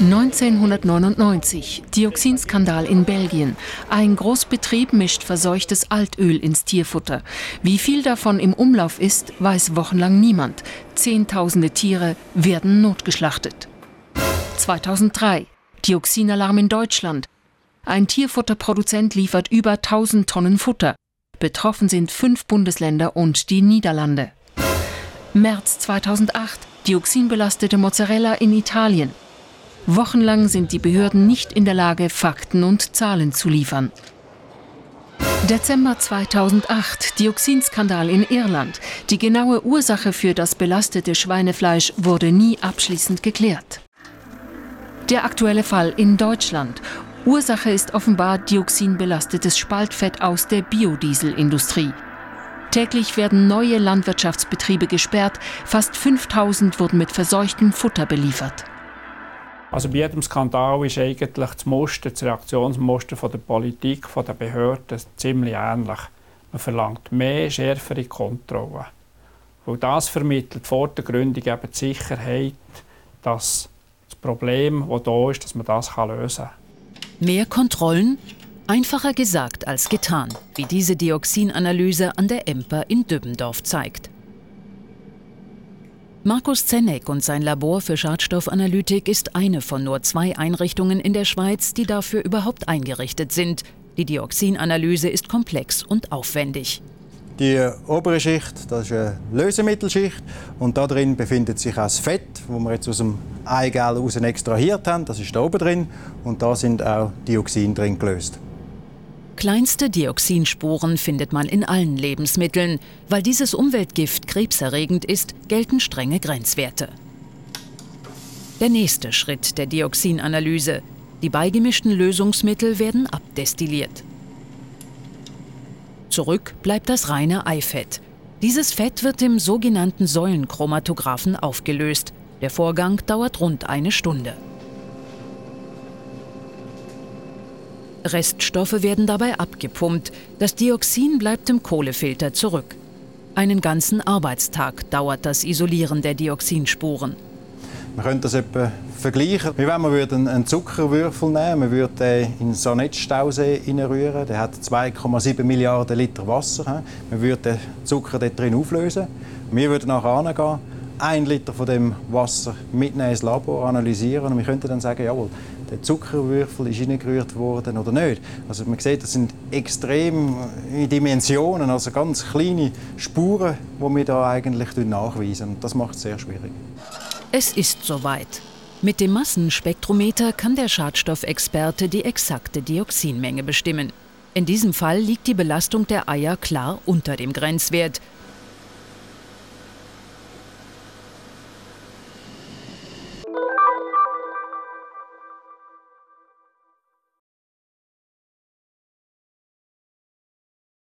1999, Dioxinskandal in Belgien. Ein Großbetrieb mischt verseuchtes Altöl ins Tierfutter. Wie viel davon im Umlauf ist, weiß wochenlang niemand. Zehntausende Tiere werden notgeschlachtet. 2003, Dioxinalarm in Deutschland. Ein Tierfutterproduzent liefert über 1000 Tonnen Futter. Betroffen sind fünf Bundesländer und die Niederlande. März 2008, dioxinbelastete Mozzarella in Italien. Wochenlang sind die Behörden nicht in der Lage, Fakten und Zahlen zu liefern. Dezember 2008, Dioxinskandal in Irland. Die genaue Ursache für das belastete Schweinefleisch wurde nie abschließend geklärt. Der aktuelle Fall in Deutschland. Ursache ist offenbar dioxinbelastetes Spaltfett aus der Biodieselindustrie. Täglich werden neue Landwirtschaftsbetriebe gesperrt, fast 5000 wurden mit verseuchtem Futter beliefert. Also bei jedem Skandal ist eigentlich das Muster, das Reaktionsmuster von der Politik, von den Behörden ziemlich ähnlich. Man verlangt mehr, schärfere Kontrollen. Weil das vermittelt vor der Gründung eben die Sicherheit, dass das Problem, das da ist, dass man das lösen kann. Mehr Kontrollen? Einfacher gesagt als getan, wie diese Dioxinanalyse an der EMPA in Dübbendorf zeigt. Markus Zenneck und sein Labor für Schadstoffanalytik ist eine von nur zwei Einrichtungen in der Schweiz, die dafür überhaupt eingerichtet sind. Die Dioxinanalyse ist komplex und aufwendig. Die obere Schicht das ist eine Lösemittelschicht und da drin befindet sich auch das Fett, das wir jetzt aus dem Eigel heraus extrahiert haben. Das ist da oben drin und da sind auch Dioxin drin gelöst. Kleinste Dioxinspuren findet man in allen Lebensmitteln. Weil dieses Umweltgift krebserregend ist, gelten strenge Grenzwerte. Der nächste Schritt der Dioxinanalyse. Die beigemischten Lösungsmittel werden abdestilliert. Zurück bleibt das reine Eifett. Dieses Fett wird im sogenannten Säulenchromatographen aufgelöst. Der Vorgang dauert rund eine Stunde. Reststoffe werden dabei abgepumpt. Das Dioxin bleibt im Kohlefilter zurück. Einen ganzen Arbeitstag dauert das Isolieren der Dioxinspuren. Man könnte das etwa vergleichen, wie wenn man einen Zuckerwürfel nehmen man würde den in den Sonnettstausee rühren. Der hat 2,7 Milliarden Liter Wasser. Man würde den Zucker dort drin auflösen. Wir würden nachher angehen, ein Liter von dem Wasser mitnehmen ins Labor, analysieren und wir könnten dann sagen, jawohl, der Zuckerwürfel ist reingerührt worden oder nicht. Also man sieht, das sind extreme Dimensionen, also ganz kleine Spuren, die wir da eigentlich nachweisen. Und das macht es sehr schwierig. Es ist soweit. Mit dem Massenspektrometer kann der Schadstoffexperte die exakte Dioxinmenge bestimmen. In diesem Fall liegt die Belastung der Eier klar unter dem Grenzwert.